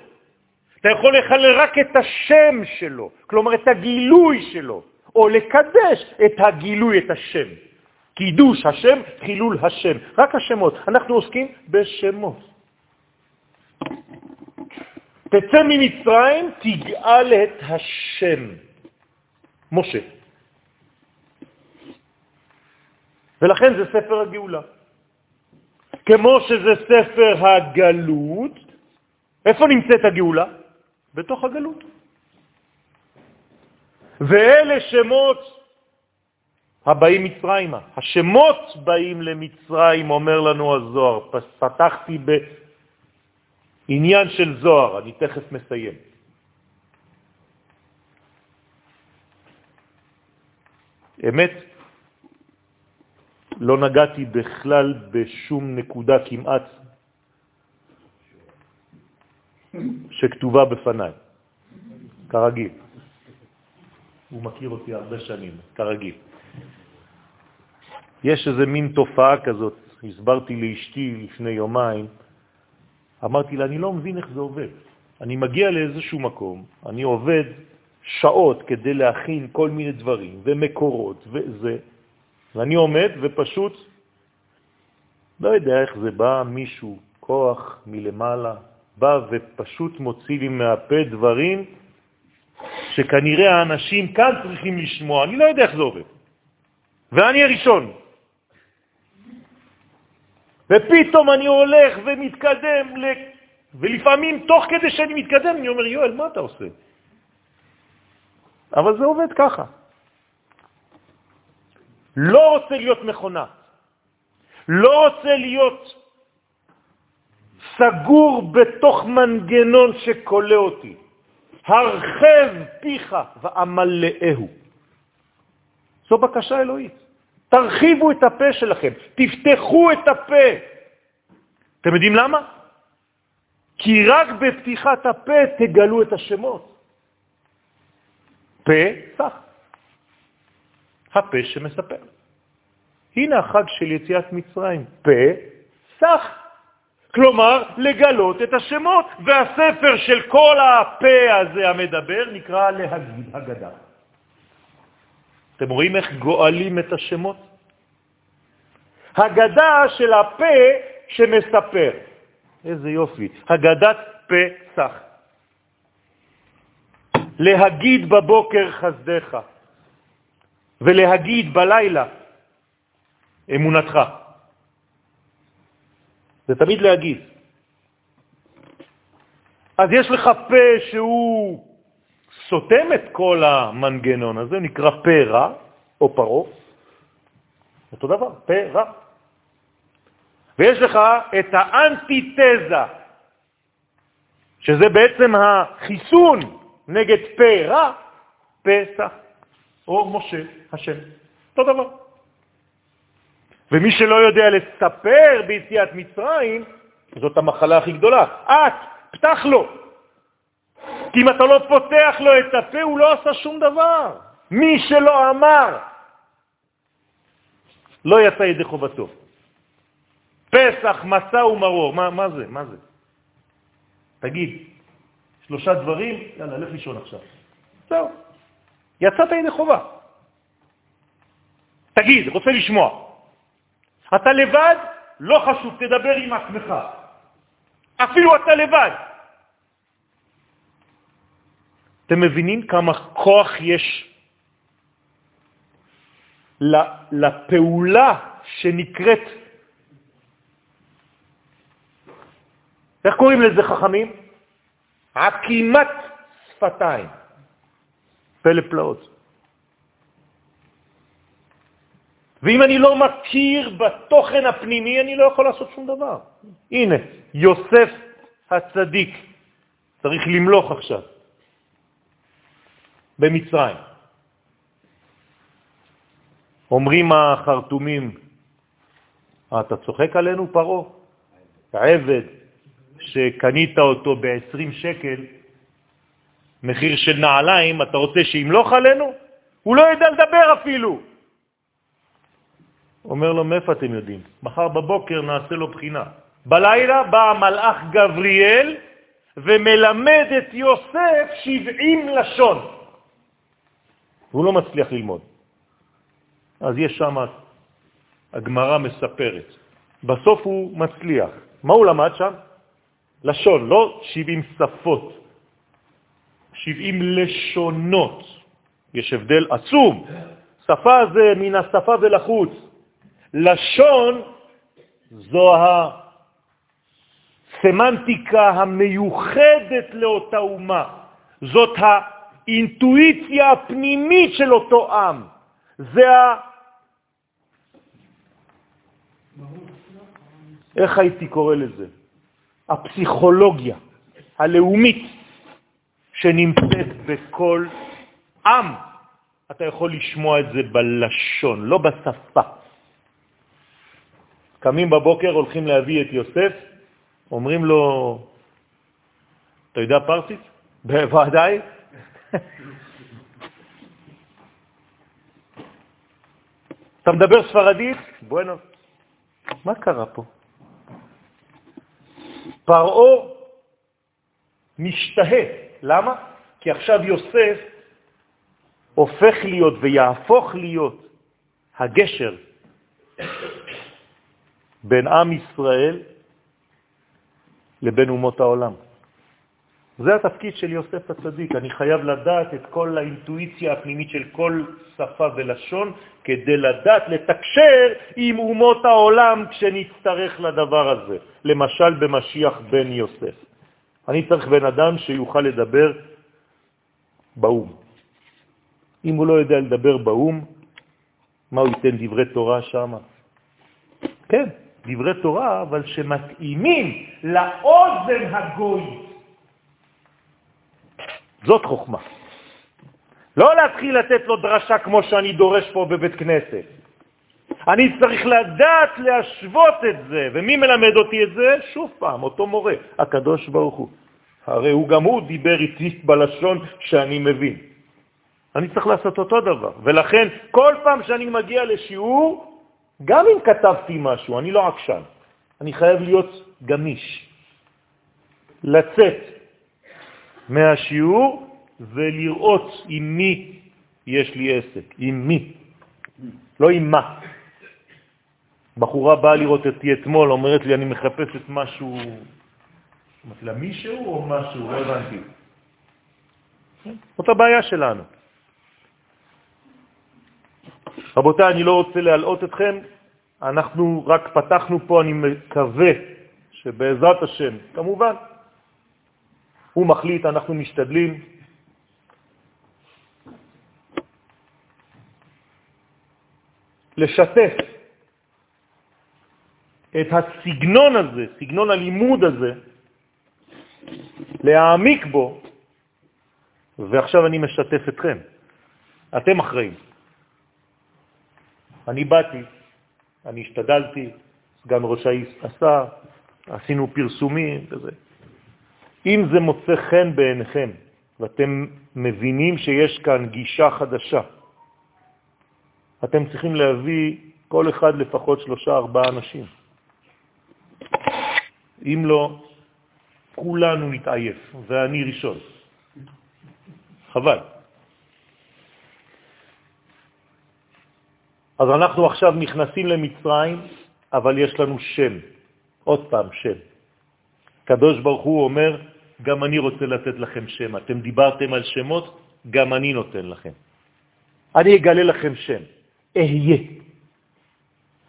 [SPEAKER 1] אתה יכול לחלל רק את השם שלו, כלומר את הגילוי שלו, או לקדש את הגילוי, את השם. קידוש השם, חילול השם. רק השמות. אנחנו עוסקים בשמות. תצא ממצרים, תגאל את השם. משה. ולכן זה ספר הגאולה. כמו שזה ספר הגלות, איפה נמצאת הגאולה? בתוך הגלות. ואלה שמות הבאים מצרימה. השמות באים למצרים, אומר לנו הזוהר. פתחתי בעניין של זוהר, אני תכף מסיים. אמת, לא נגעתי בכלל בשום נקודה כמעט שכתובה בפניי, כרגיל. הוא מכיר אותי הרבה שנים, כרגיל. יש איזה מין תופעה כזאת, הסברתי לאשתי לפני יומיים, אמרתי לה, אני לא מבין איך זה עובד. אני מגיע לאיזשהו מקום, אני עובד שעות כדי להכין כל מיני דברים ומקורות וזה, ואני עומד ופשוט, לא יודע איך זה בא, מישהו, כוח מלמעלה, בא ופשוט מוציא לי מהפה דברים שכנראה האנשים כאן צריכים לשמוע, אני לא יודע איך זה עובד. ואני הראשון. ופתאום אני הולך ומתקדם, ל... ולפעמים תוך כדי שאני מתקדם אני אומר, יואל, מה אתה עושה? אבל זה עובד ככה. לא רוצה להיות מכונה, לא רוצה להיות סגור בתוך מנגנון שקולה אותי. הרחב פיך ואמלאהו. זו בקשה אלוהית. תרחיבו את הפה שלכם, תפתחו את הפה. אתם יודעים למה? כי רק בפתיחת הפה תגלו את השמות. פסח. הפה שמספר. הנה החג של יציאת מצרים, פסח. כלומר, לגלות את השמות. והספר של כל הפה הזה המדבר נקרא להגיד הגדה. אתם רואים איך גואלים את השמות? הגדה של הפה שמספר. איזה יופי. הגדת פסח. להגיד בבוקר חסדך. ולהגיד בלילה אמונתך. זה תמיד להגיד. אז יש לך פה שהוא סותם את כל המנגנון הזה, נקרא פה רע או פרו, אותו דבר, פה רע. ויש לך את האנטיתזה, שזה בעצם החיסון נגד פה רע, פסח, או משה, השם. אותו דבר. ומי שלא יודע לספר ביציאת מצרים, זאת המחלה הכי גדולה. את, פתח לו. כי אם אתה לא פותח לו את הפה, הוא לא עשה שום דבר. מי שלא אמר, לא יצא ידי חובתו. פסח, מסע ומרור, מה, מה זה? מה זה? תגיד, שלושה דברים, יאללה, לך לישון עכשיו. זהו, יצאת ידי חובה. תגיד, רוצה לשמוע. אתה לבד, לא חשוב, תדבר עם עצמך. אפילו אתה לבד. אתם מבינים כמה כוח יש לפעולה שנקראת, איך קוראים לזה חכמים? עקימת שפתיים. פלא פלאות. ואם אני לא מכיר בתוכן הפנימי, אני לא יכול לעשות שום דבר. הנה, יוסף הצדיק צריך למלוך עכשיו במצרים. אומרים החרטומים, אה, אתה צוחק עלינו, פרו? עבד שקנית אותו ב-20 שקל, מחיר של נעליים, אתה רוצה שימלוך עלינו? הוא לא יודע לדבר אפילו. אומר לו, מאיפה אתם יודעים? מחר בבוקר נעשה לו בחינה. בלילה בא המלאך גבריאל ומלמד את יוסף 70 לשון. הוא לא מצליח ללמוד. אז יש שם, הגמרה מספרת. בסוף הוא מצליח. מה הוא למד שם? לשון, לא 70 שפות, 70 לשונות. יש הבדל עצום. שפה זה מן השפה ולחוץ. לשון זו הסמנטיקה המיוחדת לאותה אומה. זאת האינטואיציה הפנימית של אותו עם. זה ה... איך הייתי קורא לזה? הפסיכולוגיה הלאומית שנמצאת בכל עם. אתה יכול לשמוע את זה בלשון, לא בשפה. קמים בבוקר, הולכים להביא את יוסף, אומרים לו, אתה יודע פרסית? בוודאי. אתה מדבר ספרדית? בואנו. מה קרה פה? פרעו משתהה. למה? כי עכשיו יוסף הופך להיות ויהפוך להיות הגשר בין עם ישראל לבין אומות העולם. זה התפקיד של יוסף הצדיק. אני חייב לדעת את כל האינטואיציה הפנימית של כל שפה ולשון כדי לדעת לתקשר עם אומות העולם כשנצטרך לדבר הזה. למשל במשיח בן יוסף. אני צריך בן אדם שיוכל לדבר באום. אם הוא לא יודע לדבר באום, מה הוא ייתן דברי תורה שם? כן, דברי תורה, אבל שמתאימים לאוזן הגוי. זאת חוכמה. לא להתחיל לתת לו דרשה כמו שאני דורש פה בבית כנסת. אני צריך לדעת להשוות את זה, ומי מלמד אותי את זה? שוב פעם, אותו מורה, הקדוש ברוך הוא. הרי הוא גם הוא דיבר איתי בלשון שאני מבין. אני צריך לעשות אותו דבר, ולכן כל פעם שאני מגיע לשיעור, גם אם כתבתי משהו, אני לא עקשן, אני חייב להיות גמיש, לצאת מהשיעור ולראות עם מי יש לי עסק, עם מי, לא עם מה. בחורה באה לראות אותי אתמול, אומרת לי, אני מחפשת משהו, אמרתי לה, מישהו או משהו? לא הבנתי. זאת הבעיה שלנו. רבותיי, אני לא רוצה להלאות אתכם, אנחנו רק פתחנו פה, אני מקווה שבעזרת השם, כמובן, הוא מחליט, אנחנו משתדלים. לשתף את הסגנון הזה, סגנון הלימוד הזה, להעמיק בו, ועכשיו אני משתף אתכם. אתם אחראים. אני באתי, אני השתדלתי, סגן ראש העיר עשה, עשינו פרסומים וזה. אם זה מוצא חן בעיניכם, ואתם מבינים שיש כאן גישה חדשה, אתם צריכים להביא כל אחד לפחות שלושה, ארבעה אנשים. אם לא, כולנו נתעייף, ואני ראשון. חבל. אז אנחנו עכשיו נכנסים למצרים, אבל יש לנו שם. עוד פעם, שם. קדוש ברוך הוא אומר, גם אני רוצה לתת לכם שם. אתם דיברתם על שמות, גם אני נותן לכם. אני אגלה לכם שם, אהיה.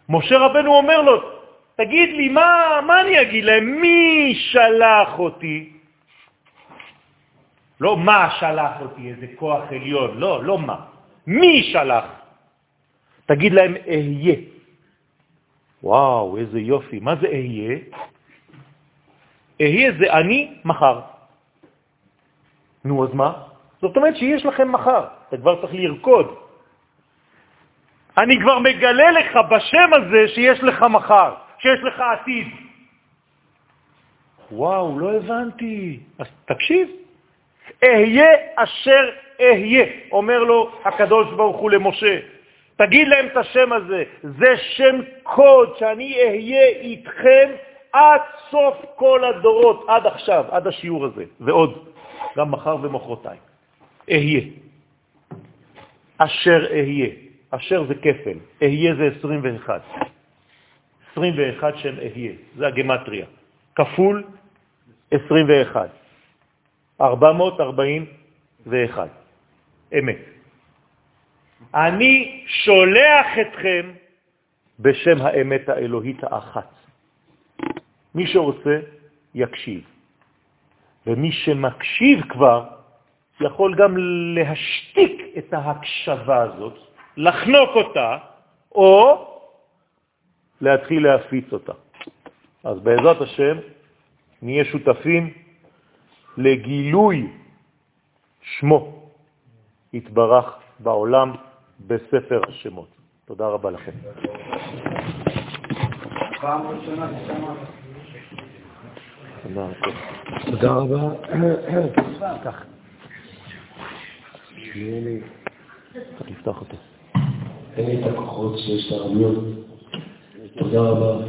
[SPEAKER 1] משה רבנו אומר לו, תגיד לי, מה, מה אני אגיד להם? מי שלח אותי? לא מה שלח אותי, איזה כוח עליון, לא, לא מה. מי שלח? תגיד להם, אהיה. וואו, איזה יופי. מה זה אהיה? אהיה זה אני מחר. נו, אז מה? זאת אומרת שיש לכם מחר, אתה כבר צריך לרקוד. אני כבר מגלה לך בשם הזה שיש לך מחר, שיש לך עתיד. וואו, לא הבנתי. אז תקשיב. אהיה אשר אהיה, אומר לו הקדוש ברוך הוא למשה. תגיד להם את השם הזה, זה שם קוד שאני אהיה איתכם עד סוף כל הדורות, עד עכשיו, עד השיעור הזה, ועוד, גם מחר ומחרתיים. אהיה. אשר אהיה. אשר זה כפל, אהיה זה 21. 21 שם אהיה, זה הגמטריה. כפול 21. 441. אמת. אני שולח אתכם בשם האמת האלוהית האחת. מי שרוצה, יקשיב. ומי שמקשיב כבר, יכול גם להשתיק את ההקשבה הזאת, לחנוק אותה, או להתחיל להפיץ אותה. אז בעזרת השם נהיה שותפים לגילוי שמו יתברך בעולם בספר השמות. תודה רבה לכם.
[SPEAKER 2] תודה רבה.
[SPEAKER 1] אותו.
[SPEAKER 2] אין לי את הכוחות שיש לרמיון. תודה רבה.